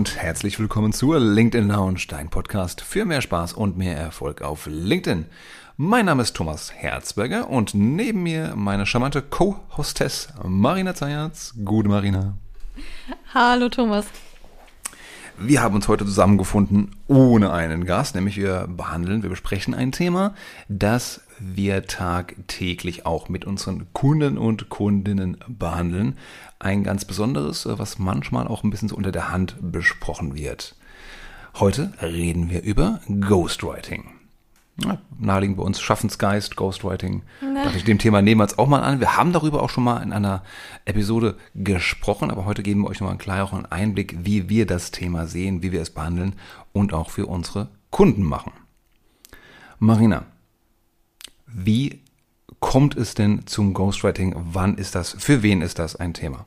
und herzlich willkommen zur LinkedIn Lounge, dein Podcast für mehr Spaß und mehr Erfolg auf LinkedIn. Mein Name ist Thomas Herzberger und neben mir meine charmante Co-Hostess Marina Zayatz. Gute Marina. Hallo Thomas. Wir haben uns heute zusammengefunden ohne einen Gast, nämlich wir behandeln, wir besprechen ein Thema, das wir tagtäglich auch mit unseren Kunden und Kundinnen behandeln. Ein ganz besonderes, was manchmal auch ein bisschen so unter der Hand besprochen wird. Heute reden wir über Ghostwriting ja, naheliegend bei uns Schaffensgeist, Ghostwriting. Na. Dachte ich, dem Thema nehmen wir uns auch mal an. Wir haben darüber auch schon mal in einer Episode gesprochen, aber heute geben wir euch nochmal einen klaren Einblick, wie wir das Thema sehen, wie wir es behandeln und auch für unsere Kunden machen. Marina, wie kommt es denn zum Ghostwriting? Wann ist das, für wen ist das ein Thema?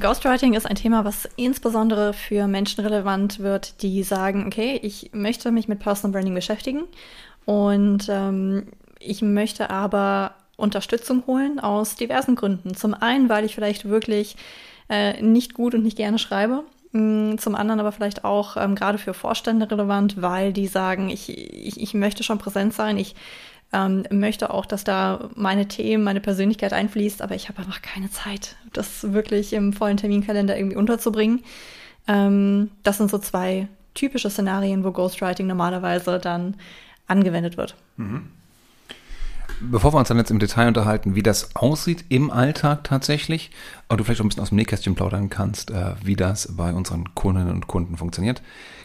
Ghostwriting ist ein Thema, was insbesondere für Menschen relevant wird, die sagen, okay, ich möchte mich mit Personal Branding beschäftigen und ähm, ich möchte aber Unterstützung holen aus diversen Gründen. Zum einen, weil ich vielleicht wirklich äh, nicht gut und nicht gerne schreibe. Mm, zum anderen aber vielleicht auch ähm, gerade für Vorstände relevant, weil die sagen, ich, ich, ich möchte schon präsent sein, ich ähm, möchte auch, dass da meine Themen, meine Persönlichkeit einfließt, aber ich habe einfach keine Zeit, das wirklich im vollen Terminkalender irgendwie unterzubringen. Ähm, das sind so zwei typische Szenarien, wo Ghostwriting normalerweise dann angewendet wird. Mhm. Bevor wir uns dann jetzt im Detail unterhalten, wie das aussieht im Alltag tatsächlich, und du vielleicht auch ein bisschen aus dem Nähkästchen plaudern kannst, äh, wie das bei unseren Kundinnen und Kunden funktioniert,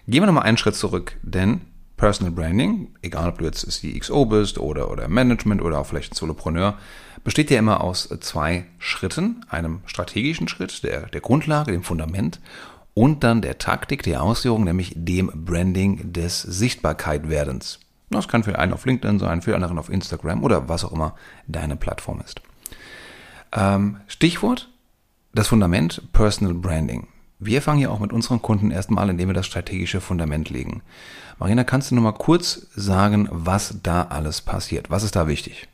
gehen wir nochmal einen Schritt zurück, denn Personal Branding, egal ob du jetzt CXO bist oder, oder Management oder auch vielleicht ein Solopreneur, besteht ja immer aus zwei Schritten. Einem strategischen Schritt, der, der Grundlage, dem Fundament und dann der Taktik, der Ausführung, nämlich dem Branding des Sichtbarkeitwerdens. Das kann für einen auf LinkedIn sein, für anderen auf Instagram oder was auch immer deine Plattform ist. Ähm, Stichwort, das Fundament Personal Branding. Wir fangen hier auch mit unseren Kunden erstmal, indem wir das strategische Fundament legen. Marina, kannst du noch mal kurz sagen, was da alles passiert? Was ist da wichtig?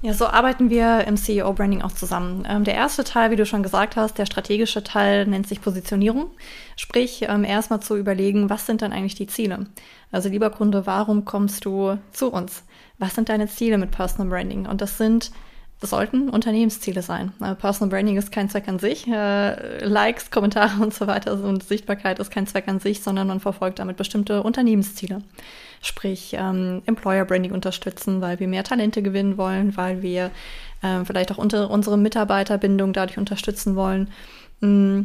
Ja, so arbeiten wir im CEO-Branding auch zusammen. Ähm, der erste Teil, wie du schon gesagt hast, der strategische Teil nennt sich Positionierung. Sprich, ähm, erstmal zu überlegen, was sind dann eigentlich die Ziele? Also lieber Kunde, warum kommst du zu uns? Was sind deine Ziele mit Personal Branding? Und das sind das sollten Unternehmensziele sein. Äh, Personal Branding ist kein Zweck an sich. Äh, Likes, Kommentare und so weiter und Sichtbarkeit ist kein Zweck an sich, sondern man verfolgt damit bestimmte Unternehmensziele. Sprich, ähm, Employer Branding unterstützen, weil wir mehr Talente gewinnen wollen, weil wir äh, vielleicht auch unter unsere Mitarbeiterbindung dadurch unterstützen wollen. Mm.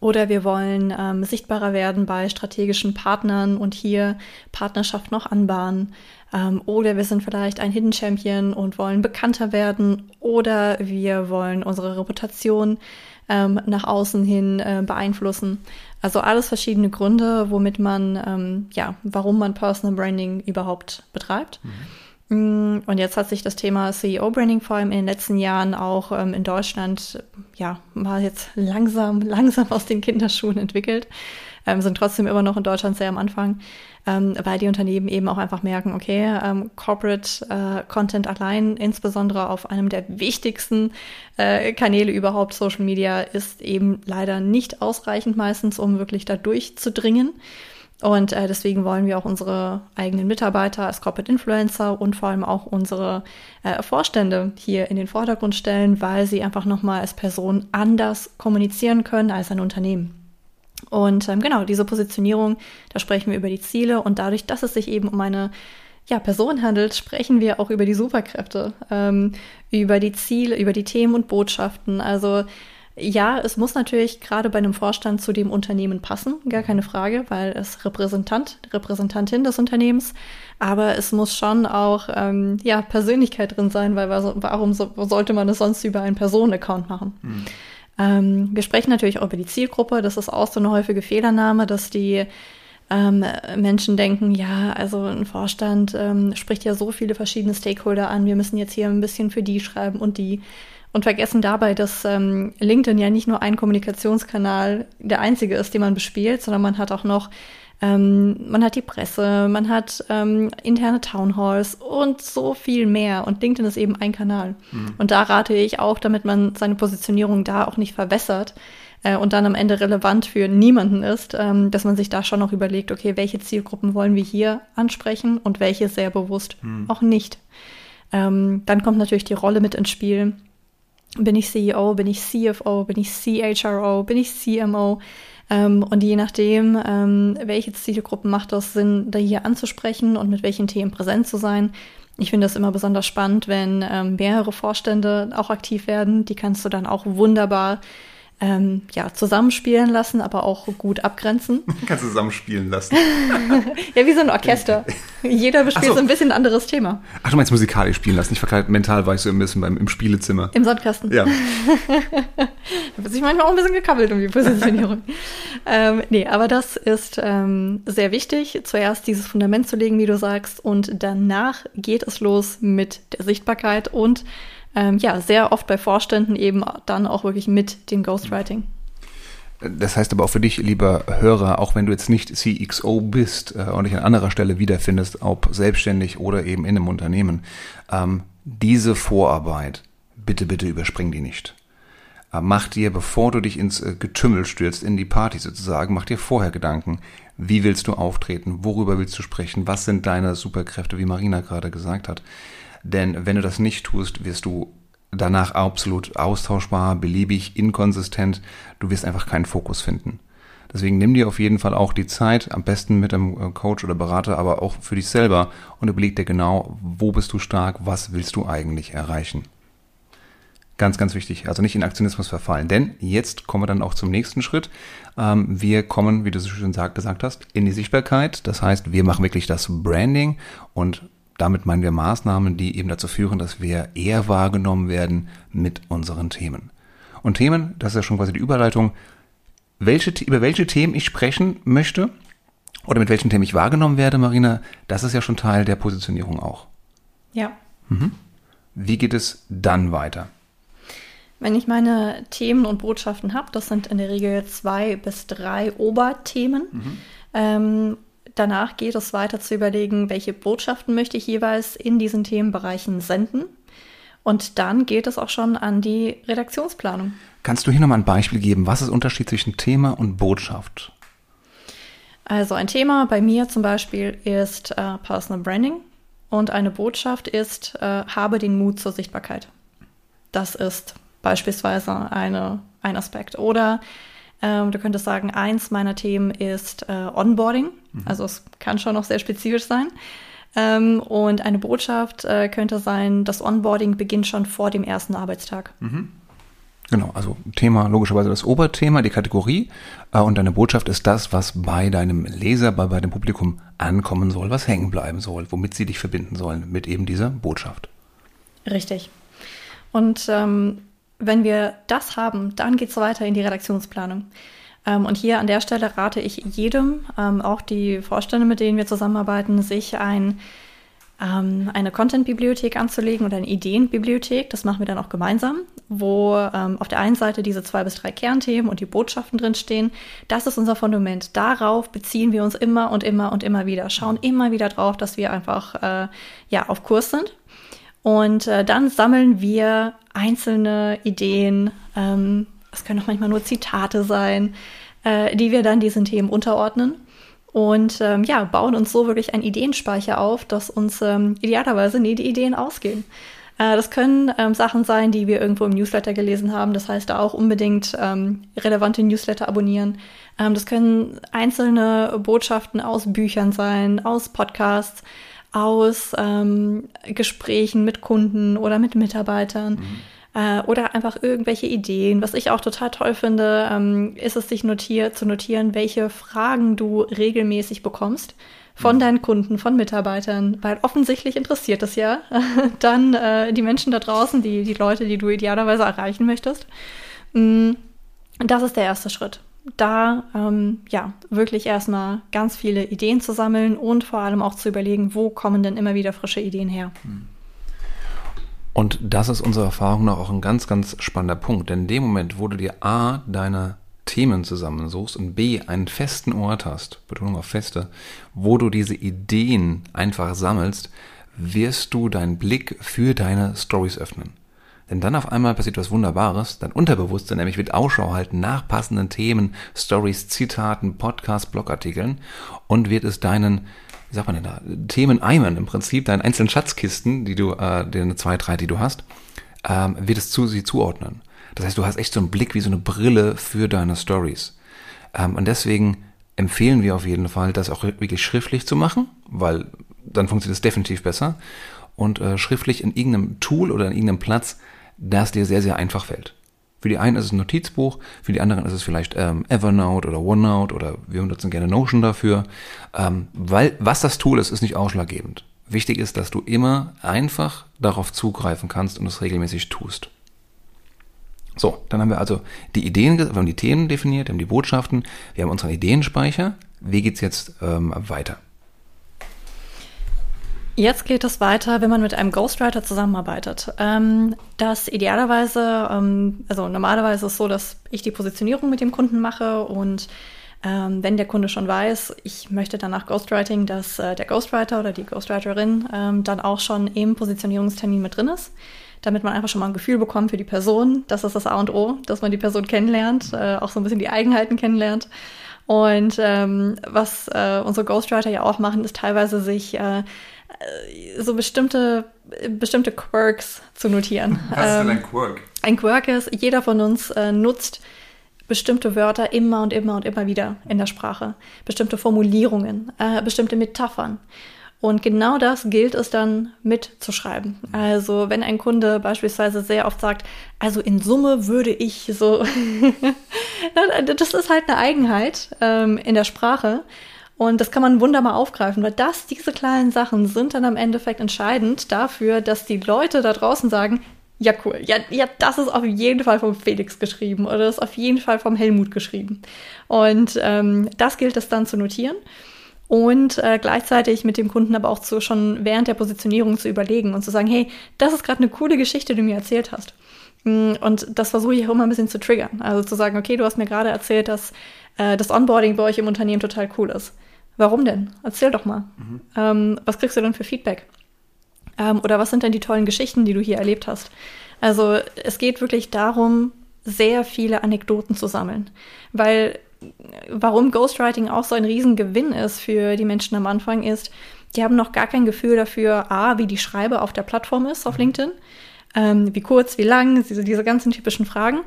Oder wir wollen ähm, sichtbarer werden bei strategischen Partnern und hier Partnerschaft noch anbahnen. Ähm, oder wir sind vielleicht ein Hidden Champion und wollen bekannter werden. Oder wir wollen unsere Reputation ähm, nach außen hin äh, beeinflussen. Also alles verschiedene Gründe, womit man, ähm, ja, warum man Personal Branding überhaupt betreibt. Mhm. Mm, und jetzt hat sich das Thema CEO-Branding vor allem in den letzten Jahren auch ähm, in Deutschland, ja, mal jetzt langsam, langsam aus den Kinderschuhen entwickelt. Ähm, sind trotzdem immer noch in Deutschland sehr am Anfang ähm, weil die Unternehmen eben auch einfach merken, okay, ähm, Corporate äh, Content allein, insbesondere auf einem der wichtigsten äh, Kanäle überhaupt, Social Media, ist eben leider nicht ausreichend meistens, um wirklich da durchzudringen. Und äh, deswegen wollen wir auch unsere eigenen Mitarbeiter als Corporate Influencer und vor allem auch unsere äh, Vorstände hier in den Vordergrund stellen, weil sie einfach nochmal als Person anders kommunizieren können als ein Unternehmen. Und ähm, genau, diese Positionierung, da sprechen wir über die Ziele und dadurch, dass es sich eben um eine ja, Person handelt, sprechen wir auch über die Superkräfte, ähm, über die Ziele, über die Themen und Botschaften. Also ja, es muss natürlich gerade bei einem Vorstand zu dem Unternehmen passen, gar keine Frage, weil es Repräsentant, Repräsentantin des Unternehmens, aber es muss schon auch ähm, ja, Persönlichkeit drin sein, weil warum so, sollte man es sonst über einen Personenaccount machen? Mhm. Ähm, wir sprechen natürlich auch über die Zielgruppe. Das ist auch so eine häufige Fehlernahme, dass die ähm, Menschen denken, ja, also ein Vorstand ähm, spricht ja so viele verschiedene Stakeholder an. Wir müssen jetzt hier ein bisschen für die schreiben und die. Und vergessen dabei, dass ähm, LinkedIn ja nicht nur ein Kommunikationskanal der einzige ist, den man bespielt, sondern man hat auch noch ähm, man hat die Presse, man hat ähm, interne Townhalls und so viel mehr. Und LinkedIn ist eben ein Kanal. Mhm. Und da rate ich auch, damit man seine Positionierung da auch nicht verwässert, äh, und dann am Ende relevant für niemanden ist, ähm, dass man sich da schon noch überlegt, okay, welche Zielgruppen wollen wir hier ansprechen und welche sehr bewusst hm. auch nicht. Ähm, dann kommt natürlich die Rolle mit ins Spiel. Bin ich CEO, bin ich CFO, bin ich CHRO, bin ich CMO? Ähm, und je nachdem, ähm, welche Zielgruppen macht es Sinn, da hier anzusprechen und mit welchen Themen präsent zu sein. Ich finde das immer besonders spannend, wenn ähm, mehrere Vorstände auch aktiv werden. Die kannst du dann auch wunderbar ähm, ja, zusammenspielen lassen, aber auch gut abgrenzen. Kannst du zusammenspielen lassen. ja, wie so ein Orchester. Jeder bespielt so. so. ein bisschen ein anderes Thema. Ach, du meinst musikalisch spielen lassen. Ich verkleidet mental war ich so ein bisschen beim, im Spielezimmer. Im Sandkasten. Ja. da wird sich manchmal auch ein bisschen gekabbelt um die Positionierung. ähm, nee, aber das ist ähm, sehr wichtig, zuerst dieses Fundament zu legen, wie du sagst, und danach geht es los mit der Sichtbarkeit und ähm, ja, sehr oft bei Vorständen eben dann auch wirklich mit dem Ghostwriting. Das heißt aber auch für dich, lieber Hörer, auch wenn du jetzt nicht CXO bist äh, und dich an anderer Stelle wiederfindest, ob selbstständig oder eben in einem Unternehmen, ähm, diese Vorarbeit, bitte, bitte überspring die nicht. Äh, mach dir, bevor du dich ins äh, Getümmel stürzt, in die Party sozusagen, mach dir vorher Gedanken, wie willst du auftreten, worüber willst du sprechen, was sind deine Superkräfte, wie Marina gerade gesagt hat. Denn wenn du das nicht tust, wirst du danach absolut austauschbar, beliebig, inkonsistent. Du wirst einfach keinen Fokus finden. Deswegen nimm dir auf jeden Fall auch die Zeit, am besten mit einem äh, Coach oder Berater, aber auch für dich selber und überleg dir genau, wo bist du stark, was willst du eigentlich erreichen. Ganz, ganz wichtig. Also nicht in Aktionismus verfallen. Denn jetzt kommen wir dann auch zum nächsten Schritt. Ähm, wir kommen, wie du so schön gesagt hast, in die Sichtbarkeit. Das heißt, wir machen wirklich das Branding und damit meinen wir Maßnahmen, die eben dazu führen, dass wir eher wahrgenommen werden mit unseren Themen. Und Themen, das ist ja schon quasi die Überleitung, welche, über welche Themen ich sprechen möchte oder mit welchen Themen ich wahrgenommen werde, Marina, das ist ja schon Teil der Positionierung auch. Ja. Mhm. Wie geht es dann weiter? Wenn ich meine Themen und Botschaften habe, das sind in der Regel zwei bis drei Oberthemen. Mhm. Ähm, Danach geht es weiter zu überlegen, welche Botschaften möchte ich jeweils in diesen Themenbereichen senden. Und dann geht es auch schon an die Redaktionsplanung. Kannst du hier nochmal ein Beispiel geben? Was ist der Unterschied zwischen Thema und Botschaft? Also ein Thema bei mir zum Beispiel ist äh, Personal Branding und eine Botschaft ist, äh, habe den Mut zur Sichtbarkeit. Das ist beispielsweise eine, ein Aspekt. Oder ähm, du könntest sagen, eins meiner Themen ist äh, Onboarding. Mhm. Also es kann schon noch sehr spezifisch sein. Ähm, und eine Botschaft äh, könnte sein, das Onboarding beginnt schon vor dem ersten Arbeitstag. Mhm. Genau, also Thema logischerweise das Oberthema, die Kategorie äh, und deine Botschaft ist das, was bei deinem Leser, bei, bei dem Publikum ankommen soll, was hängen bleiben soll, womit sie dich verbinden sollen mit eben dieser Botschaft. Richtig. Und ähm, wenn wir das haben, dann geht es weiter in die Redaktionsplanung. Ähm, und hier an der Stelle rate ich jedem, ähm, auch die Vorstände, mit denen wir zusammenarbeiten, sich ein, ähm, eine Content-Bibliothek anzulegen oder eine Ideenbibliothek. Das machen wir dann auch gemeinsam, wo ähm, auf der einen Seite diese zwei bis drei Kernthemen und die Botschaften drinstehen. Das ist unser Fundament. Darauf beziehen wir uns immer und immer und immer wieder, schauen immer wieder drauf, dass wir einfach äh, ja, auf Kurs sind. Und äh, dann sammeln wir einzelne Ideen, ähm, es können auch manchmal nur Zitate sein, äh, die wir dann diesen Themen unterordnen. Und ähm, ja, bauen uns so wirklich einen Ideenspeicher auf, dass uns ähm, idealerweise nie die Ideen ausgehen. Äh, das können ähm, Sachen sein, die wir irgendwo im Newsletter gelesen haben. Das heißt, da auch unbedingt ähm, relevante Newsletter abonnieren. Ähm, das können einzelne Botschaften aus Büchern sein, aus Podcasts aus ähm, Gesprächen mit Kunden oder mit Mitarbeitern. Mhm. Äh, oder einfach irgendwelche Ideen. Was ich auch total toll finde, ähm, ist es, sich notier zu notieren, welche Fragen du regelmäßig bekommst von mhm. deinen Kunden, von Mitarbeitern, weil offensichtlich interessiert es ja dann äh, die Menschen da draußen, die, die Leute, die du idealerweise erreichen möchtest. Mm, das ist der erste Schritt da ähm, ja wirklich erstmal ganz viele Ideen zu sammeln und vor allem auch zu überlegen, wo kommen denn immer wieder frische Ideen her. Hm. Und das ist unserer Erfahrung nach auch ein ganz, ganz spannender Punkt. Denn in dem Moment, wo du dir A, deine Themen zusammensuchst und B, einen festen Ort hast, Betonung auf feste, wo du diese Ideen einfach sammelst, wirst du deinen Blick für deine Stories öffnen. Denn dann auf einmal passiert was Wunderbares. Dein Unterbewusstsein nämlich wird Ausschau halten nach passenden Themen, Stories, Zitaten, Podcasts, Blogartikeln und wird es deinen, wie sagt man denn da, Themen eimern im Prinzip, deinen einzelnen Schatzkisten, die du, äh, deine zwei, drei, die du hast, ähm, wird es zu sie zuordnen. Das heißt, du hast echt so einen Blick wie so eine Brille für deine Stories. Ähm, und deswegen empfehlen wir auf jeden Fall, das auch wirklich schriftlich zu machen, weil dann funktioniert es definitiv besser. Und äh, schriftlich in irgendeinem Tool oder in irgendeinem Platz, das dir sehr, sehr einfach fällt. Für die einen ist es ein Notizbuch, für die anderen ist es vielleicht ähm, Evernote oder OneNote oder wir benutzen gerne Notion dafür. Ähm, weil was das Tool ist, ist nicht ausschlaggebend. Wichtig ist, dass du immer einfach darauf zugreifen kannst und es regelmäßig tust. So, dann haben wir also die Ideen, wir haben die Themen definiert, wir haben die Botschaften, wir haben unseren Ideenspeicher. Wie geht's jetzt ähm, weiter? Jetzt geht es weiter, wenn man mit einem Ghostwriter zusammenarbeitet. Ähm, das idealerweise, ähm, also normalerweise ist es so, dass ich die Positionierung mit dem Kunden mache und ähm, wenn der Kunde schon weiß, ich möchte danach Ghostwriting, dass äh, der Ghostwriter oder die Ghostwriterin ähm, dann auch schon im Positionierungstermin mit drin ist damit man einfach schon mal ein Gefühl bekommt für die Person. Das ist das A und O, dass man die Person kennenlernt, äh, auch so ein bisschen die Eigenheiten kennenlernt. Und ähm, was äh, unsere Ghostwriter ja auch machen, ist teilweise sich äh, so bestimmte, bestimmte Quirks zu notieren. Was ist denn ein ähm, Quirk? Ein Quirk ist, jeder von uns äh, nutzt bestimmte Wörter immer und immer und immer wieder in der Sprache, bestimmte Formulierungen, äh, bestimmte Metaphern. Und genau das gilt es dann mitzuschreiben. Also wenn ein Kunde beispielsweise sehr oft sagt, also in Summe würde ich so, das ist halt eine Eigenheit ähm, in der Sprache. Und das kann man wunderbar aufgreifen, weil das, diese kleinen Sachen sind dann am Endeffekt entscheidend dafür, dass die Leute da draußen sagen, ja, cool. Ja, ja, das ist auf jeden Fall vom Felix geschrieben oder das ist auf jeden Fall vom Helmut geschrieben. Und ähm, das gilt es dann zu notieren und äh, gleichzeitig mit dem Kunden aber auch zu, schon während der Positionierung zu überlegen und zu sagen, hey, das ist gerade eine coole Geschichte, die du mir erzählt hast. Mm, und das versuche ich auch immer ein bisschen zu triggern. Also zu sagen, okay, du hast mir gerade erzählt, dass äh, das Onboarding bei euch im Unternehmen total cool ist. Warum denn? Erzähl doch mal. Mhm. Ähm, was kriegst du denn für Feedback? Ähm, oder was sind denn die tollen Geschichten, die du hier erlebt hast? Also es geht wirklich darum, sehr viele Anekdoten zu sammeln. Weil warum Ghostwriting auch so ein Riesengewinn ist für die Menschen am Anfang, ist, die haben noch gar kein Gefühl dafür, A, wie die Schreibe auf der Plattform ist, auf mhm. LinkedIn, ähm, wie kurz, wie lang, diese, diese ganzen typischen Fragen.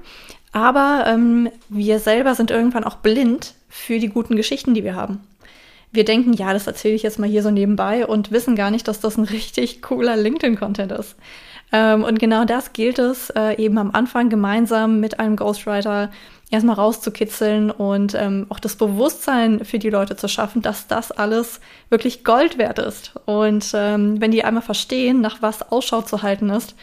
Aber ähm, wir selber sind irgendwann auch blind für die guten Geschichten, die wir haben. Wir denken, ja, das erzähle ich jetzt mal hier so nebenbei und wissen gar nicht, dass das ein richtig cooler LinkedIn-Content ist. Ähm, und genau das gilt es äh, eben am Anfang gemeinsam mit einem Ghostwriter erstmal rauszukitzeln und ähm, auch das Bewusstsein für die Leute zu schaffen, dass das alles wirklich Gold wert ist. Und ähm, wenn die einmal verstehen, nach was Ausschau zu halten ist,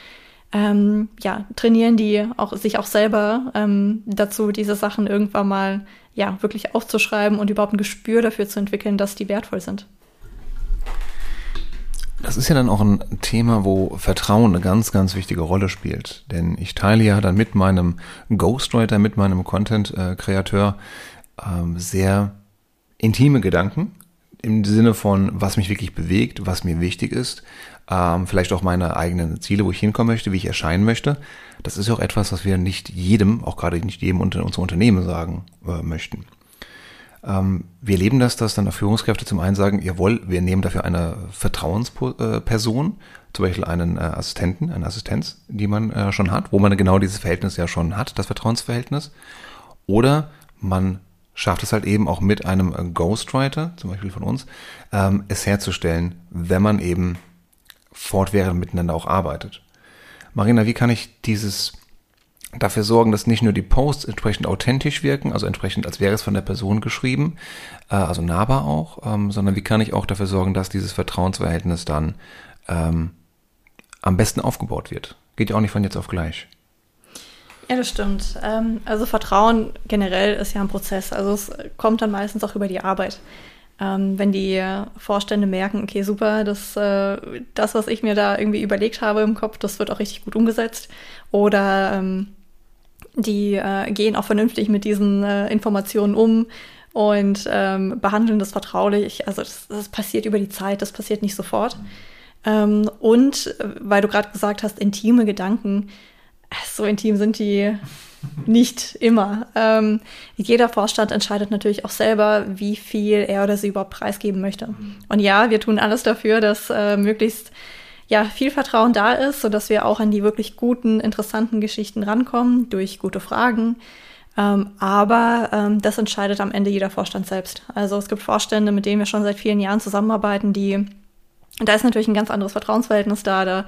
ähm, ja, trainieren die auch sich auch selber ähm, dazu, diese Sachen irgendwann mal ja wirklich aufzuschreiben und überhaupt ein Gespür dafür zu entwickeln, dass die wertvoll sind. Das ist ja dann auch ein Thema, wo Vertrauen eine ganz, ganz wichtige Rolle spielt. Denn ich teile ja dann mit meinem Ghostwriter, mit meinem Content-Kreateur ähm, sehr intime Gedanken im Sinne von, was mich wirklich bewegt, was mir wichtig ist, ähm, vielleicht auch meine eigenen Ziele, wo ich hinkommen möchte, wie ich erscheinen möchte. Das ist ja auch etwas, was wir nicht jedem, auch gerade nicht jedem unter unserem Unternehmen sagen äh, möchten. Ähm, wir erleben das, dass dann Führungskräfte zum einen sagen, jawohl, wir nehmen dafür eine Vertrauensperson, zum Beispiel einen äh, Assistenten, eine Assistenz, die man äh, schon hat, wo man genau dieses Verhältnis ja schon hat, das Vertrauensverhältnis. Oder man schafft es halt eben auch mit einem äh, Ghostwriter, zum Beispiel von uns, ähm, es herzustellen, wenn man eben fortwährend miteinander auch arbeitet. Marina, wie kann ich dieses dafür sorgen, dass nicht nur die Posts entsprechend authentisch wirken, also entsprechend, als wäre es von der Person geschrieben, äh, also nahbar auch, ähm, sondern wie kann ich auch dafür sorgen, dass dieses Vertrauensverhältnis dann ähm, am besten aufgebaut wird. Geht ja auch nicht von jetzt auf gleich. Ja, das stimmt. Ähm, also Vertrauen generell ist ja ein Prozess. Also es kommt dann meistens auch über die Arbeit. Ähm, wenn die Vorstände merken, okay, super, das, äh, das, was ich mir da irgendwie überlegt habe im Kopf, das wird auch richtig gut umgesetzt. Oder ähm, die äh, gehen auch vernünftig mit diesen äh, Informationen um und ähm, behandeln das vertraulich. Also das, das, passiert über die Zeit, das passiert nicht sofort. Ähm, und äh, weil du gerade gesagt hast, intime Gedanken, So intim sind die nicht immer. Ähm, jeder Vorstand entscheidet natürlich auch selber, wie viel er oder sie überhaupt preisgeben möchte. Und ja, wir tun alles dafür, dass äh, möglichst ja, viel Vertrauen da ist, sodass wir auch an die wirklich guten, interessanten Geschichten rankommen durch gute Fragen. Ähm, aber ähm, das entscheidet am Ende jeder Vorstand selbst. Also es gibt Vorstände, mit denen wir schon seit vielen Jahren zusammenarbeiten, die, da ist natürlich ein ganz anderes Vertrauensverhältnis da. Da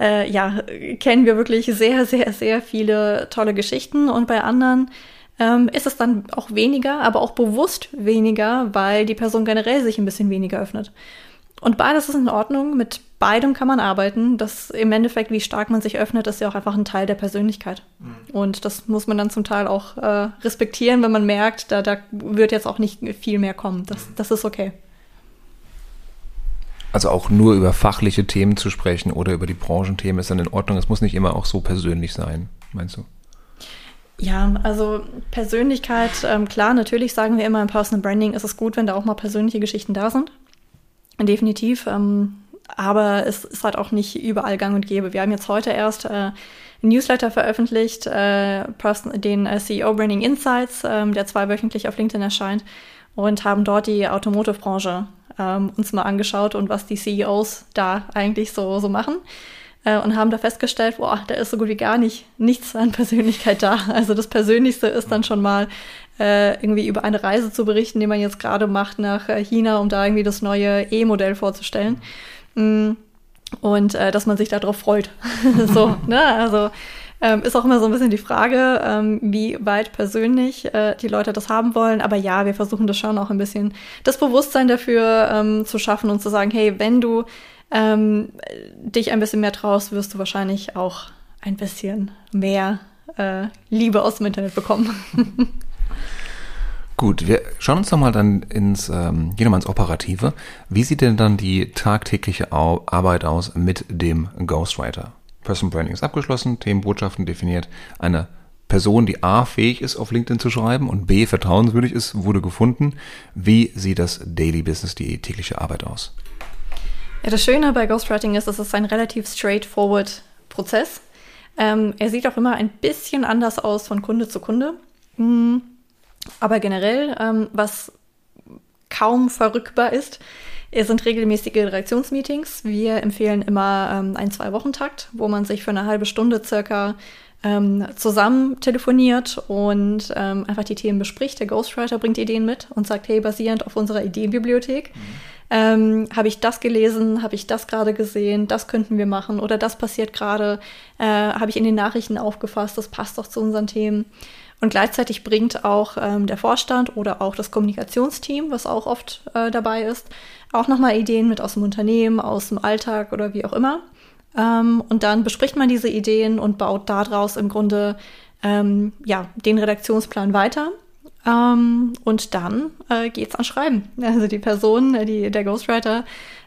äh, ja, kennen wir wirklich sehr, sehr, sehr viele tolle Geschichten. Und bei anderen ähm, ist es dann auch weniger, aber auch bewusst weniger, weil die Person generell sich ein bisschen weniger öffnet. Und beides ist in Ordnung. Mit beidem kann man arbeiten. Das im Endeffekt, wie stark man sich öffnet, ist ja auch einfach ein Teil der Persönlichkeit. Mhm. Und das muss man dann zum Teil auch äh, respektieren, wenn man merkt, da, da wird jetzt auch nicht viel mehr kommen. Das, das ist okay. Also auch nur über fachliche Themen zu sprechen oder über die Branchenthemen ist dann in Ordnung. Es muss nicht immer auch so persönlich sein, meinst du? Ja, also Persönlichkeit, ähm, klar, natürlich sagen wir immer im Personal Branding ist es gut, wenn da auch mal persönliche Geschichten da sind. Definitiv. Ähm, aber es ist halt auch nicht überall gang und gäbe. Wir haben jetzt heute erst äh, ein Newsletter veröffentlicht, äh, den äh, CEO Branding Insights, äh, der zweiwöchentlich auf LinkedIn erscheint, und haben dort die Automotive-Branche ähm, uns mal angeschaut und was die CEOs da eigentlich so, so machen. Äh, und haben da festgestellt, boah, da ist so gut wie gar nicht nichts an Persönlichkeit da. Also das Persönlichste ist dann schon mal äh, irgendwie über eine Reise zu berichten, die man jetzt gerade macht nach äh, China, um da irgendwie das neue E-Modell vorzustellen. Mm. Und äh, dass man sich darauf freut. so, ne? Also ähm, ist auch immer so ein bisschen die Frage, ähm, wie weit persönlich äh, die Leute das haben wollen. Aber ja, wir versuchen das schon auch ein bisschen das Bewusstsein dafür ähm, zu schaffen und zu sagen, hey, wenn du ähm, dich ein bisschen mehr traust, wirst du wahrscheinlich auch ein bisschen mehr äh, Liebe aus dem Internet bekommen. Gut, wir schauen uns doch mal dann ins, ähm, gehen mal ins Operative. Wie sieht denn dann die tagtägliche Arbeit aus mit dem Ghostwriter? Person Branding ist abgeschlossen, Themenbotschaften definiert. Eine Person, die A fähig ist, auf LinkedIn zu schreiben und B vertrauenswürdig ist, wurde gefunden. Wie sieht das Daily Business, die tägliche Arbeit aus? Ja, das Schöne bei Ghostwriting ist, es ist ein relativ straightforward Prozess. Ähm, er sieht auch immer ein bisschen anders aus von Kunde zu Kunde. Mhm aber generell, ähm, was kaum verrückbar ist, sind regelmäßige Redaktionsmeetings. Wir empfehlen immer ähm, einen Zwei-Wochen-Takt, wo man sich für eine halbe Stunde circa ähm, zusammen telefoniert und ähm, einfach die Themen bespricht. Der Ghostwriter bringt Ideen mit und sagt, hey, basierend auf unserer Ideenbibliothek mhm. Ähm, habe ich das gelesen, habe ich das gerade gesehen, das könnten wir machen oder das passiert gerade, äh, habe ich in den Nachrichten aufgefasst, das passt doch zu unseren Themen. Und gleichzeitig bringt auch ähm, der Vorstand oder auch das Kommunikationsteam, was auch oft äh, dabei ist, auch nochmal Ideen mit aus dem Unternehmen, aus dem Alltag oder wie auch immer. Ähm, und dann bespricht man diese Ideen und baut daraus im Grunde ähm, ja, den Redaktionsplan weiter. Ähm, und dann äh, geht's an Schreiben. Also die Person, die, der Ghostwriter,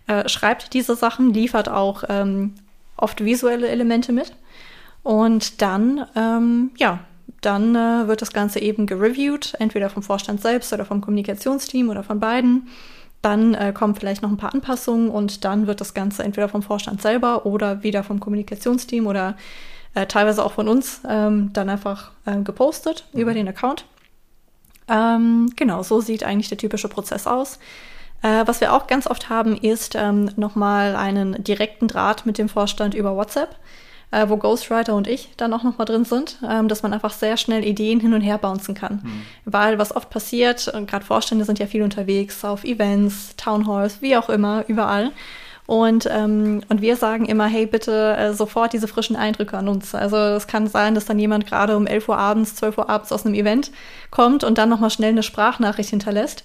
äh, schreibt diese Sachen, liefert auch ähm, oft visuelle Elemente mit. Und dann, ähm, ja, dann äh, wird das Ganze eben gereviewt, entweder vom Vorstand selbst oder vom Kommunikationsteam oder von beiden. Dann äh, kommen vielleicht noch ein paar Anpassungen und dann wird das Ganze entweder vom Vorstand selber oder wieder vom Kommunikationsteam oder äh, teilweise auch von uns ähm, dann einfach äh, gepostet mhm. über den Account. Ähm, genau, so sieht eigentlich der typische Prozess aus. Äh, was wir auch ganz oft haben, ist ähm, nochmal einen direkten Draht mit dem Vorstand über WhatsApp äh, wo Ghostwriter und ich dann auch nochmal drin sind, ähm, dass man einfach sehr schnell Ideen hin und her bouncen kann. Mhm. Weil was oft passiert, gerade Vorstände sind ja viel unterwegs auf Events, Townhalls, wie auch immer, überall. Und, ähm, und wir sagen immer, hey, bitte äh, sofort diese frischen Eindrücke an uns. Also es kann sein, dass dann jemand gerade um 11 Uhr abends, 12 Uhr abends aus einem Event kommt und dann nochmal schnell eine Sprachnachricht hinterlässt.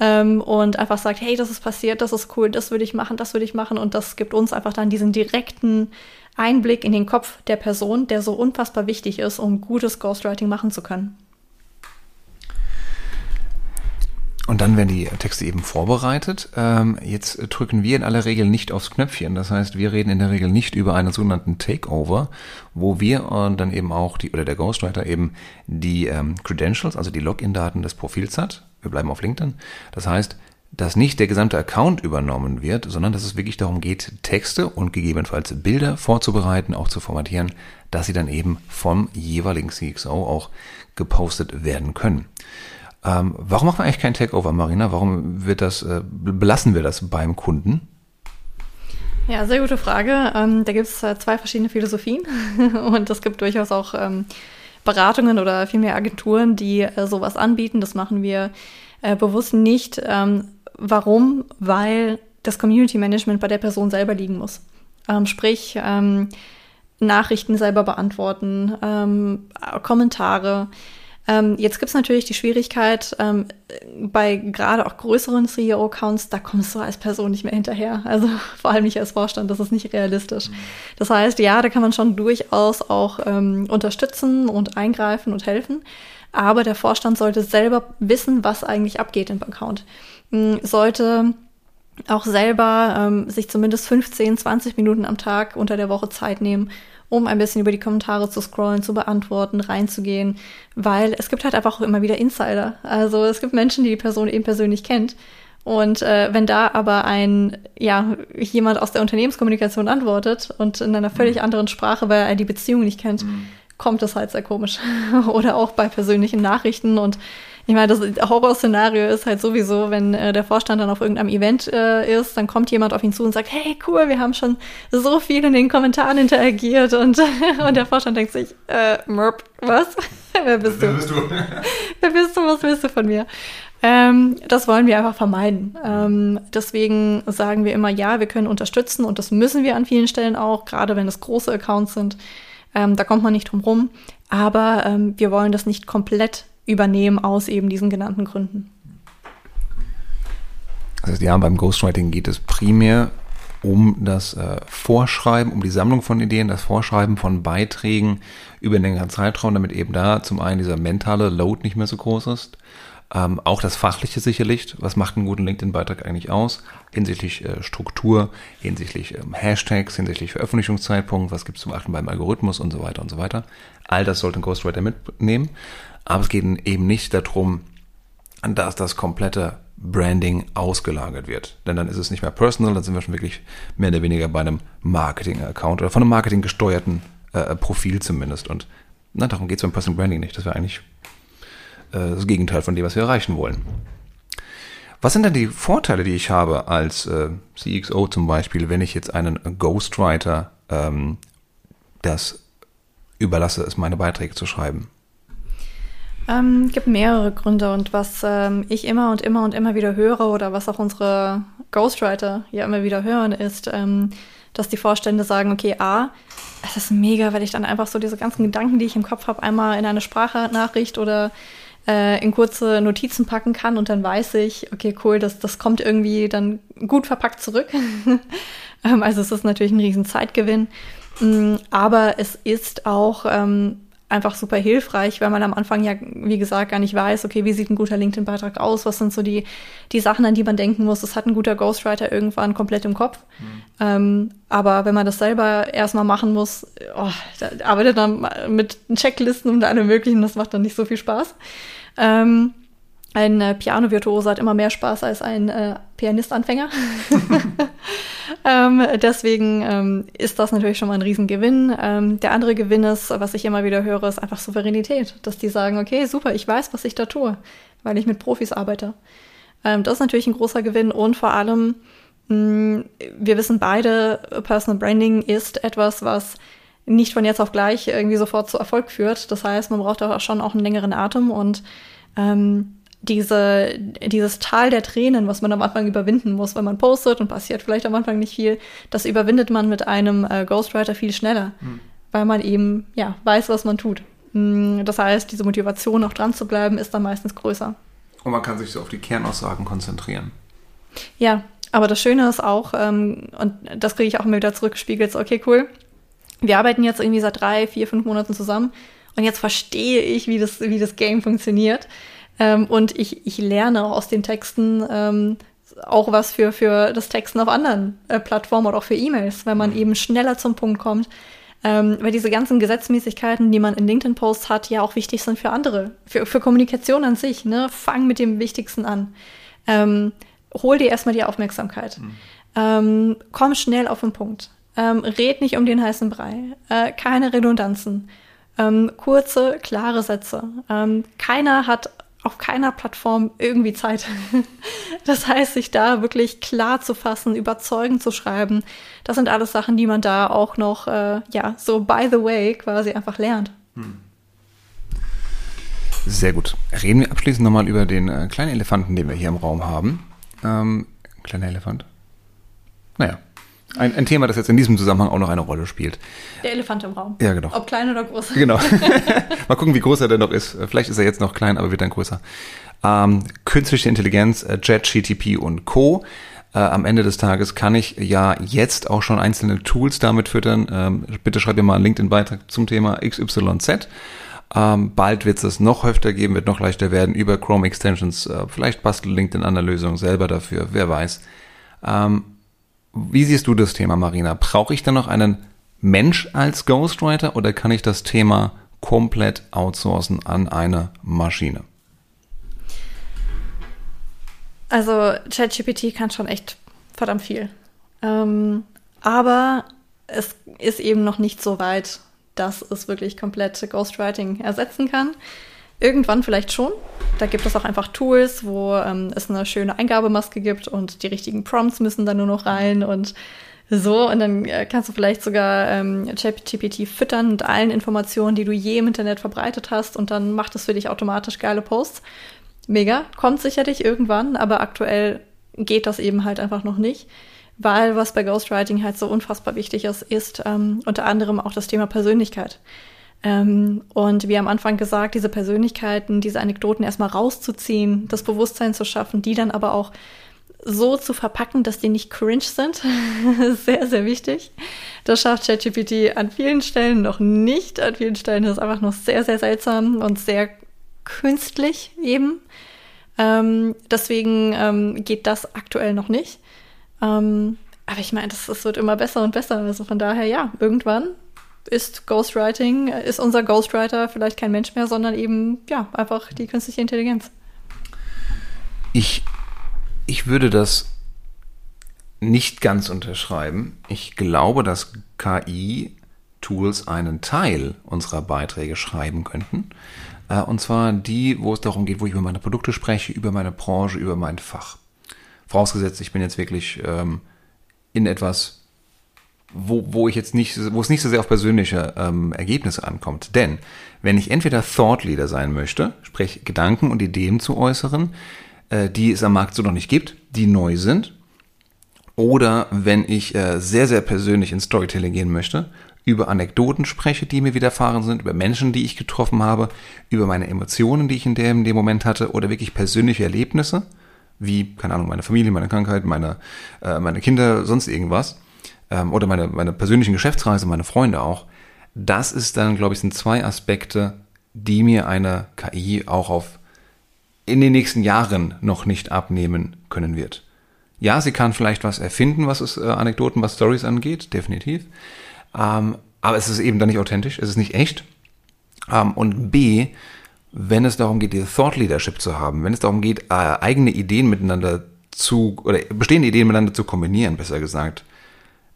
Ähm, und einfach sagt, hey, das ist passiert, das ist cool, das würde ich machen, das würde ich machen. Und das gibt uns einfach dann diesen direkten Einblick in den Kopf der Person, der so unfassbar wichtig ist, um gutes Ghostwriting machen zu können. Und dann werden die Texte eben vorbereitet. Ähm, jetzt drücken wir in aller Regel nicht aufs Knöpfchen. Das heißt, wir reden in der Regel nicht über einen sogenannten Takeover, wo wir äh, dann eben auch die, oder der Ghostwriter eben die ähm, Credentials, also die Login-Daten des Profils hat. Wir bleiben auf LinkedIn. Das heißt, dass nicht der gesamte Account übernommen wird, sondern dass es wirklich darum geht, Texte und gegebenenfalls Bilder vorzubereiten, auch zu formatieren, dass sie dann eben vom jeweiligen CXO auch gepostet werden können. Ähm, warum machen wir eigentlich kein Takeover, Marina? Warum wird das, äh, belassen wir das beim Kunden? Ja, sehr gute Frage. Ähm, da gibt es äh, zwei verschiedene Philosophien und es gibt durchaus auch ähm, Beratungen oder vielmehr Agenturen, die äh, sowas anbieten. Das machen wir äh, bewusst nicht. Ähm, warum? Weil das Community Management bei der Person selber liegen muss. Ähm, sprich, ähm, Nachrichten selber beantworten, ähm, Kommentare, ähm, jetzt gibt es natürlich die Schwierigkeit, ähm, bei gerade auch größeren CEO-Accounts, da kommst du als Person nicht mehr hinterher. Also vor allem nicht als Vorstand, das ist nicht realistisch. Das heißt, ja, da kann man schon durchaus auch ähm, unterstützen und eingreifen und helfen. Aber der Vorstand sollte selber wissen, was eigentlich abgeht im Account. Ähm, sollte auch selber ähm, sich zumindest 15, 20 Minuten am Tag unter der Woche Zeit nehmen, um ein bisschen über die Kommentare zu scrollen, zu beantworten, reinzugehen, weil es gibt halt einfach auch immer wieder Insider. Also es gibt Menschen, die die Person eben persönlich kennt. Und äh, wenn da aber ein, ja, jemand aus der Unternehmenskommunikation antwortet und in einer völlig mhm. anderen Sprache, weil er die Beziehung nicht kennt, mhm. kommt das halt sehr komisch. Oder auch bei persönlichen Nachrichten und ich meine, das Horrorszenario ist halt sowieso, wenn äh, der Vorstand dann auf irgendeinem Event äh, ist, dann kommt jemand auf ihn zu und sagt, hey, cool, wir haben schon so viel in den Kommentaren interagiert und, und der Vorstand denkt sich, äh, Merp, was? Wer bist du? Wer bist du? Wer bist du? Was willst du von mir? Ähm, das wollen wir einfach vermeiden. Ähm, deswegen sagen wir immer, ja, wir können unterstützen und das müssen wir an vielen Stellen auch, gerade wenn es große Accounts sind. Ähm, da kommt man nicht drum rum. Aber ähm, wir wollen das nicht komplett übernehmen aus eben diesen genannten Gründen. Das heißt, ja, beim Ghostwriting geht es primär um das äh, Vorschreiben, um die Sammlung von Ideen, das Vorschreiben von Beiträgen über den längeren Zeitraum, damit eben da zum einen dieser mentale Load nicht mehr so groß ist. Ähm, auch das Fachliche sicherlich, was macht einen guten LinkedIn-Beitrag eigentlich aus, hinsichtlich äh, Struktur, hinsichtlich ähm, Hashtags, hinsichtlich Veröffentlichungszeitpunkt, was gibt es zum Achten beim Algorithmus und so weiter und so weiter. All das sollte ein Ghostwriter mitnehmen. Aber es geht eben nicht darum, dass das komplette Branding ausgelagert wird. Denn dann ist es nicht mehr personal, dann sind wir schon wirklich mehr oder weniger bei einem Marketing-Account oder von einem Marketing gesteuerten äh, Profil zumindest. Und na, darum geht es beim Personal Branding nicht. Das wäre eigentlich äh, das Gegenteil von dem, was wir erreichen wollen. Was sind denn die Vorteile, die ich habe als äh, CXO zum Beispiel, wenn ich jetzt einen Ghostwriter ähm, das überlasse, es meine Beiträge zu schreiben? Ähm, gibt mehrere Gründe und was ähm, ich immer und immer und immer wieder höre oder was auch unsere Ghostwriter ja immer wieder hören, ist, ähm, dass die Vorstände sagen, okay, A, es ist mega, weil ich dann einfach so diese ganzen Gedanken, die ich im Kopf habe, einmal in eine Sprachnachricht oder äh, in kurze Notizen packen kann und dann weiß ich, okay, cool, das, das kommt irgendwie dann gut verpackt zurück. ähm, also es ist natürlich ein riesen Zeitgewinn. Mm, aber es ist auch ähm, einfach super hilfreich, weil man am Anfang ja, wie gesagt, gar nicht weiß, okay, wie sieht ein guter LinkedIn-Beitrag aus, was sind so die, die Sachen, an die man denken muss. Das hat ein guter Ghostwriter irgendwann komplett im Kopf. Mhm. Ähm, aber wenn man das selber erstmal machen muss, oh, da arbeitet man mit Checklisten und allem möglichen, das macht dann nicht so viel Spaß. Ähm, ein äh, Piano-Virtuose hat immer mehr Spaß als ein äh, Pianistanfänger. ähm, deswegen ähm, ist das natürlich schon mal ein Riesengewinn. Ähm, der andere Gewinn ist, was ich immer wieder höre, ist einfach Souveränität. Dass die sagen, okay, super, ich weiß, was ich da tue, weil ich mit Profis arbeite. Ähm, das ist natürlich ein großer Gewinn und vor allem, mh, mm, wir wissen beide, Personal Branding ist etwas, was nicht von jetzt auf gleich irgendwie sofort zu Erfolg führt. Das heißt, man braucht auch schon auch einen längeren Atem und ähm, diese, dieses Tal der Tränen, was man am Anfang überwinden muss, wenn man postet und passiert vielleicht am Anfang nicht viel, das überwindet man mit einem äh, Ghostwriter viel schneller, mhm. weil man eben ja weiß, was man tut. Mm, das heißt, diese Motivation, auch dran zu bleiben, ist dann meistens größer. Und man kann sich so auf die Kernaussagen konzentrieren. Ja, aber das Schöne ist auch, ähm, und das kriege ich auch immer wieder zurückgespiegelt, so, okay, cool, wir arbeiten jetzt irgendwie seit drei, vier, fünf Monaten zusammen und jetzt verstehe ich, wie das, wie das Game funktioniert. Ähm, und ich, ich lerne auch aus den Texten ähm, auch was für, für das Texten auf anderen äh, Plattformen oder auch für E-Mails, wenn man mhm. eben schneller zum Punkt kommt. Ähm, weil diese ganzen Gesetzmäßigkeiten, die man in LinkedIn-Posts hat, ja auch wichtig sind für andere, für, für Kommunikation an sich. Ne? Fang mit dem Wichtigsten an. Ähm, hol dir erstmal die Aufmerksamkeit. Mhm. Ähm, komm schnell auf den Punkt. Ähm, red nicht um den heißen Brei. Äh, keine Redundanzen. Ähm, kurze, klare Sätze. Ähm, keiner hat auf keiner Plattform irgendwie Zeit. das heißt, sich da wirklich klar zu fassen, überzeugend zu schreiben, das sind alles Sachen, die man da auch noch, äh, ja, so by the way quasi einfach lernt. Hm. Sehr gut. Reden wir abschließend nochmal über den äh, kleinen Elefanten, den wir hier im Raum haben. Ähm, kleiner Elefant. Naja, ein, ein, Thema, das jetzt in diesem Zusammenhang auch noch eine Rolle spielt. Der Elefant im Raum. Ja, genau. Ob klein oder groß. Genau. Mal gucken, wie groß er denn noch ist. Vielleicht ist er jetzt noch klein, aber wird dann größer. Ähm, künstliche Intelligenz, äh, JetGTP und Co. Äh, am Ende des Tages kann ich ja jetzt auch schon einzelne Tools damit füttern. Ähm, bitte schreib mir mal einen LinkedIn-Beitrag zum Thema XYZ. Ähm, bald wird es noch häufiger geben, wird noch leichter werden über Chrome Extensions. Äh, vielleicht bastelt LinkedIn an der Lösung selber dafür, wer weiß. Ähm, wie siehst du das Thema, Marina? Brauche ich da noch einen Mensch als Ghostwriter oder kann ich das Thema komplett outsourcen an eine Maschine? Also ChatGPT kann schon echt verdammt viel. Ähm, aber es ist eben noch nicht so weit, dass es wirklich komplett Ghostwriting ersetzen kann. Irgendwann vielleicht schon. Da gibt es auch einfach Tools, wo ähm, es eine schöne Eingabemaske gibt und die richtigen Prompts müssen dann nur noch rein und so. Und dann äh, kannst du vielleicht sogar ähm, ChatGPT füttern mit allen Informationen, die du je im Internet verbreitet hast und dann macht es für dich automatisch geile Posts. Mega. Kommt sicherlich irgendwann, aber aktuell geht das eben halt einfach noch nicht. Weil was bei Ghostwriting halt so unfassbar wichtig ist, ist ähm, unter anderem auch das Thema Persönlichkeit. Ähm, und wie am Anfang gesagt, diese Persönlichkeiten, diese Anekdoten erstmal rauszuziehen, das Bewusstsein zu schaffen, die dann aber auch so zu verpacken, dass die nicht cringe sind. sehr, sehr wichtig. Das schafft ChatGPT an vielen Stellen noch nicht. An vielen Stellen ist es einfach noch sehr, sehr seltsam und sehr künstlich eben. Ähm, deswegen ähm, geht das aktuell noch nicht. Ähm, aber ich meine, es wird immer besser und besser. Also von daher, ja, irgendwann ist Ghostwriting, ist unser Ghostwriter vielleicht kein Mensch mehr, sondern eben, ja, einfach die künstliche Intelligenz. Ich, ich würde das nicht ganz unterschreiben. Ich glaube, dass KI-Tools einen Teil unserer Beiträge schreiben könnten. Äh, und zwar die, wo es darum geht, wo ich über meine Produkte spreche, über meine Branche, über mein Fach. Vorausgesetzt, ich bin jetzt wirklich ähm, in etwas wo, wo ich jetzt nicht, wo es nicht so sehr auf persönliche ähm, Ergebnisse ankommt. Denn wenn ich entweder Thought Leader sein möchte, sprich Gedanken und Ideen zu äußeren, äh, die es am Markt so noch nicht gibt, die neu sind, oder wenn ich äh, sehr, sehr persönlich in Storytelling gehen möchte, über Anekdoten spreche, die mir widerfahren sind, über Menschen, die ich getroffen habe, über meine Emotionen, die ich in dem, in dem Moment hatte, oder wirklich persönliche Erlebnisse, wie, keine Ahnung, meine Familie, meine Krankheit, meine, äh, meine Kinder, sonst irgendwas, ähm, oder meine, meine persönlichen Geschäftsreise, meine Freunde auch, das ist dann, glaube ich, sind zwei Aspekte, die mir eine KI auch auf in den nächsten Jahren noch nicht abnehmen können wird. Ja, sie kann vielleicht was erfinden, was es äh, Anekdoten, was Stories angeht, definitiv. Ähm, aber es ist eben dann nicht authentisch, es ist nicht echt. Ähm, und B, wenn es darum geht, die Thought Leadership zu haben, wenn es darum geht, äh, eigene Ideen miteinander zu, oder bestehende Ideen miteinander zu kombinieren, besser gesagt,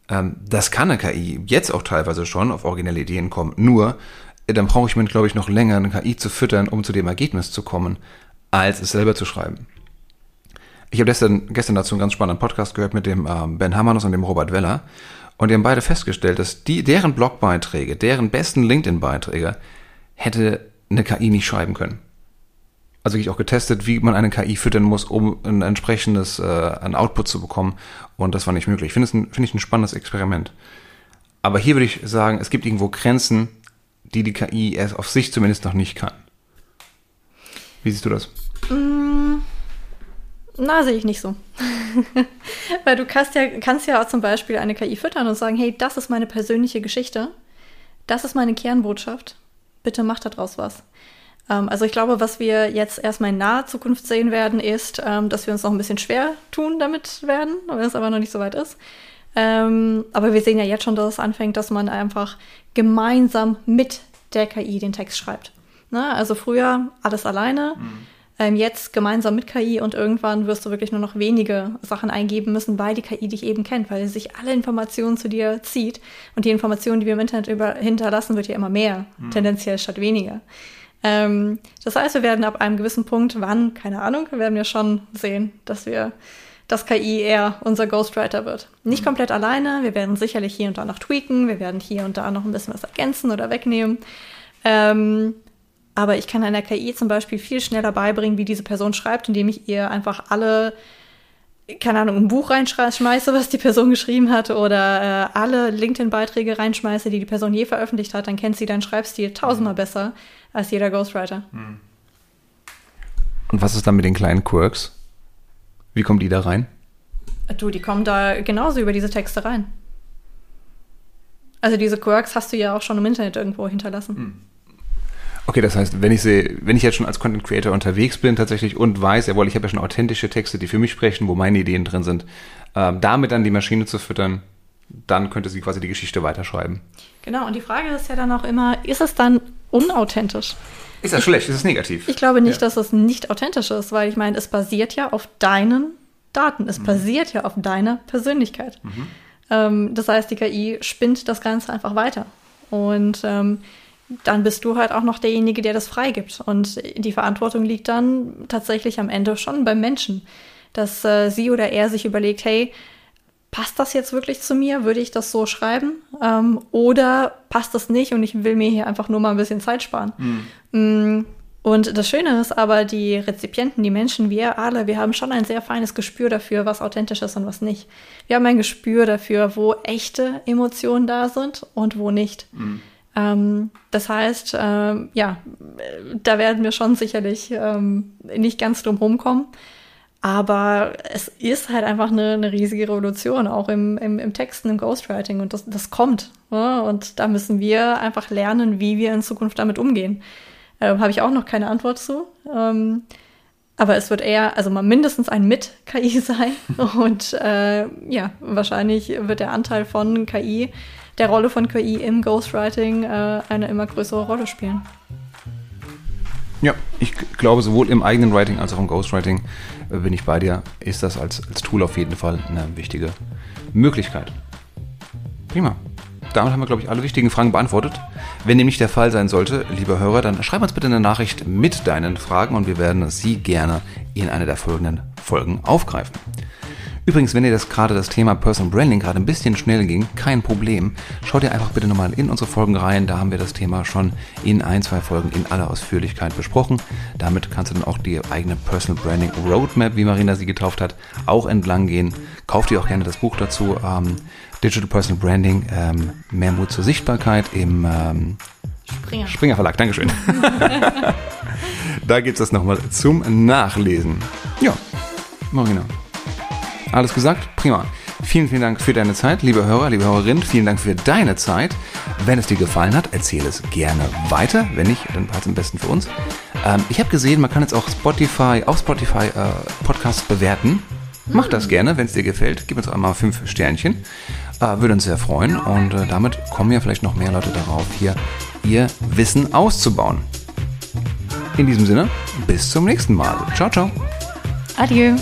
das kann eine KI jetzt auch teilweise schon auf originelle Ideen kommen. Nur, äh, dann brauche ich mir, glaube ich, noch länger eine KI zu füttern, um zu dem Ergebnis zu kommen, als es selber zu schreiben. Ich habe gestern, gestern dazu einen ganz spannenden Podcast gehört mit dem ähm, Ben Hammernos und dem Robert Weller. Und die haben beide festgestellt, dass die, deren Blogbeiträge, deren besten LinkedIn-Beiträge hätte eine KI nicht schreiben können also ich auch getestet, wie man eine KI füttern muss, um ein entsprechendes äh, ein Output zu bekommen. Und das war nicht möglich. Ich finde finde ich ein spannendes Experiment. Aber hier würde ich sagen, es gibt irgendwo Grenzen, die die KI erst auf sich zumindest noch nicht kann. Wie siehst du das? Mm, na, sehe ich nicht so. Weil du kannst ja, kannst ja auch zum Beispiel eine KI füttern und sagen, hey, das ist meine persönliche Geschichte. Das ist meine Kernbotschaft. Bitte mach daraus was. Ähm, also ich glaube, was wir jetzt erstmal in naher Zukunft sehen werden, ist, ähm, dass wir uns noch ein bisschen schwer tun damit werden, wenn es aber noch nicht so weit ist. Ähm, aber wir sehen ja jetzt schon, dass es anfängt, dass man einfach gemeinsam mit der KI den Text schreibt. Ne? Also früher alles alleine. Mhm. jetzt gemeinsam mit KI und irgendwann wirst du wirklich nur noch wenige Sachen eingeben müssen, weil die KI dich eben kennt, weil sie sich alle Informationen zu dir zieht und die Informationen, die wir im Internet über hinterlassen, wird ja immer mehr, mhm. tendenziell statt weniger. Ähm, das heißt, wir werden ab einem gewissen Punkt, wann, keine Ahnung, werden wir schon sehen, dass wir dass KI eher unser Ghostwriter wird. Nicht mhm. komplett alleine, wir werden sicherlich hier und da noch tweaken, wir werden hier und da noch ein bisschen was ergänzen oder wegnehmen. Ähm, aber ich kann einer KI zum Beispiel viel schneller beibringen, wie diese Person schreibt, indem ich ihr einfach alle, keine Ahnung, ein Buch reinschmeiße, was die Person geschrieben hat, oder äh, alle LinkedIn-Beiträge reinschmeiße, die die Person je veröffentlicht hat, dann kennt sie deinen Schreibstil tausendmal besser als jeder Ghostwriter. Hm. Und was ist dann mit den kleinen Quirks? Wie kommen die da rein? Du, die kommen da genauso über diese Texte rein. Also diese Quirks hast du ja auch schon im Internet irgendwo hinterlassen. Hm. Okay, das heißt, wenn ich sehe, wenn ich jetzt schon als Content Creator unterwegs bin tatsächlich und weiß, jawohl, ich habe ja schon authentische Texte, die für mich sprechen, wo meine Ideen drin sind, äh, damit dann die Maschine zu füttern, dann könnte sie quasi die Geschichte weiterschreiben. Genau, und die Frage ist ja dann auch immer, ist es dann unauthentisch? Ist das ich, schlecht? Ist es negativ? Ich glaube nicht, ja. dass es nicht authentisch ist, weil ich meine, es basiert ja auf deinen Daten. Es mhm. basiert ja auf deiner Persönlichkeit. Mhm. Ähm, das heißt, die KI spinnt das Ganze einfach weiter. Und ähm, dann bist du halt auch noch derjenige, der das freigibt. Und die Verantwortung liegt dann tatsächlich am Ende schon beim Menschen, dass äh, sie oder er sich überlegt, hey, passt das jetzt wirklich zu mir? Würde ich das so schreiben? Ähm, oder passt das nicht und ich will mir hier einfach nur mal ein bisschen Zeit sparen? Mhm. Und das Schöne ist aber, die Rezipienten, die Menschen, wir alle, wir haben schon ein sehr feines Gespür dafür, was authentisch ist und was nicht. Wir haben ein Gespür dafür, wo echte Emotionen da sind und wo nicht. Mhm. Ähm, das heißt, ähm, ja, da werden wir schon sicherlich ähm, nicht ganz drum rumkommen. Aber es ist halt einfach eine, eine riesige Revolution, auch im, im, im, Texten, im Ghostwriting. Und das, das kommt. Ja? Und da müssen wir einfach lernen, wie wir in Zukunft damit umgehen. Ähm, Habe ich auch noch keine Antwort zu. Ähm, aber es wird eher, also mal mindestens ein Mit-KI sein. Und äh, ja, wahrscheinlich wird der Anteil von KI der Rolle von KI im Ghostwriting äh, eine immer größere Rolle spielen. Ja, ich glaube, sowohl im eigenen Writing als auch im Ghostwriting äh, bin ich bei dir, ist das als, als Tool auf jeden Fall eine wichtige Möglichkeit. Prima. Damit haben wir, glaube ich, alle wichtigen Fragen beantwortet. Wenn dem nicht der Fall sein sollte, lieber Hörer, dann schreib uns bitte eine Nachricht mit deinen Fragen und wir werden sie gerne in einer der folgenden Folgen aufgreifen. Übrigens, wenn dir das gerade das Thema Personal Branding gerade ein bisschen schnell ging, kein Problem. Schau dir einfach bitte nochmal in unsere Folgen rein. Da haben wir das Thema schon in ein, zwei Folgen in aller Ausführlichkeit besprochen. Damit kannst du dann auch die eigene Personal Branding Roadmap, wie Marina sie getauft hat, auch entlang gehen. Kauf dir auch gerne das Buch dazu. Ähm, Digital Personal Branding, ähm, mehr Mut zur Sichtbarkeit im ähm, Springer. Springer Verlag. Dankeschön. da gibt es das nochmal zum Nachlesen. Ja, Marina. Alles gesagt? Prima. Vielen, vielen Dank für deine Zeit, liebe Hörer, liebe Hörerin. Vielen Dank für deine Zeit. Wenn es dir gefallen hat, erzähle es gerne weiter. Wenn nicht, dann passt es am besten für uns. Ähm, ich habe gesehen, man kann jetzt auch Spotify, auf Spotify äh, Podcasts bewerten. Mach das gerne, wenn es dir gefällt. Gib uns einmal fünf Sternchen. Äh, würde uns sehr freuen. Und äh, damit kommen ja vielleicht noch mehr Leute darauf, hier ihr Wissen auszubauen. In diesem Sinne, bis zum nächsten Mal. Ciao, ciao. Adieu.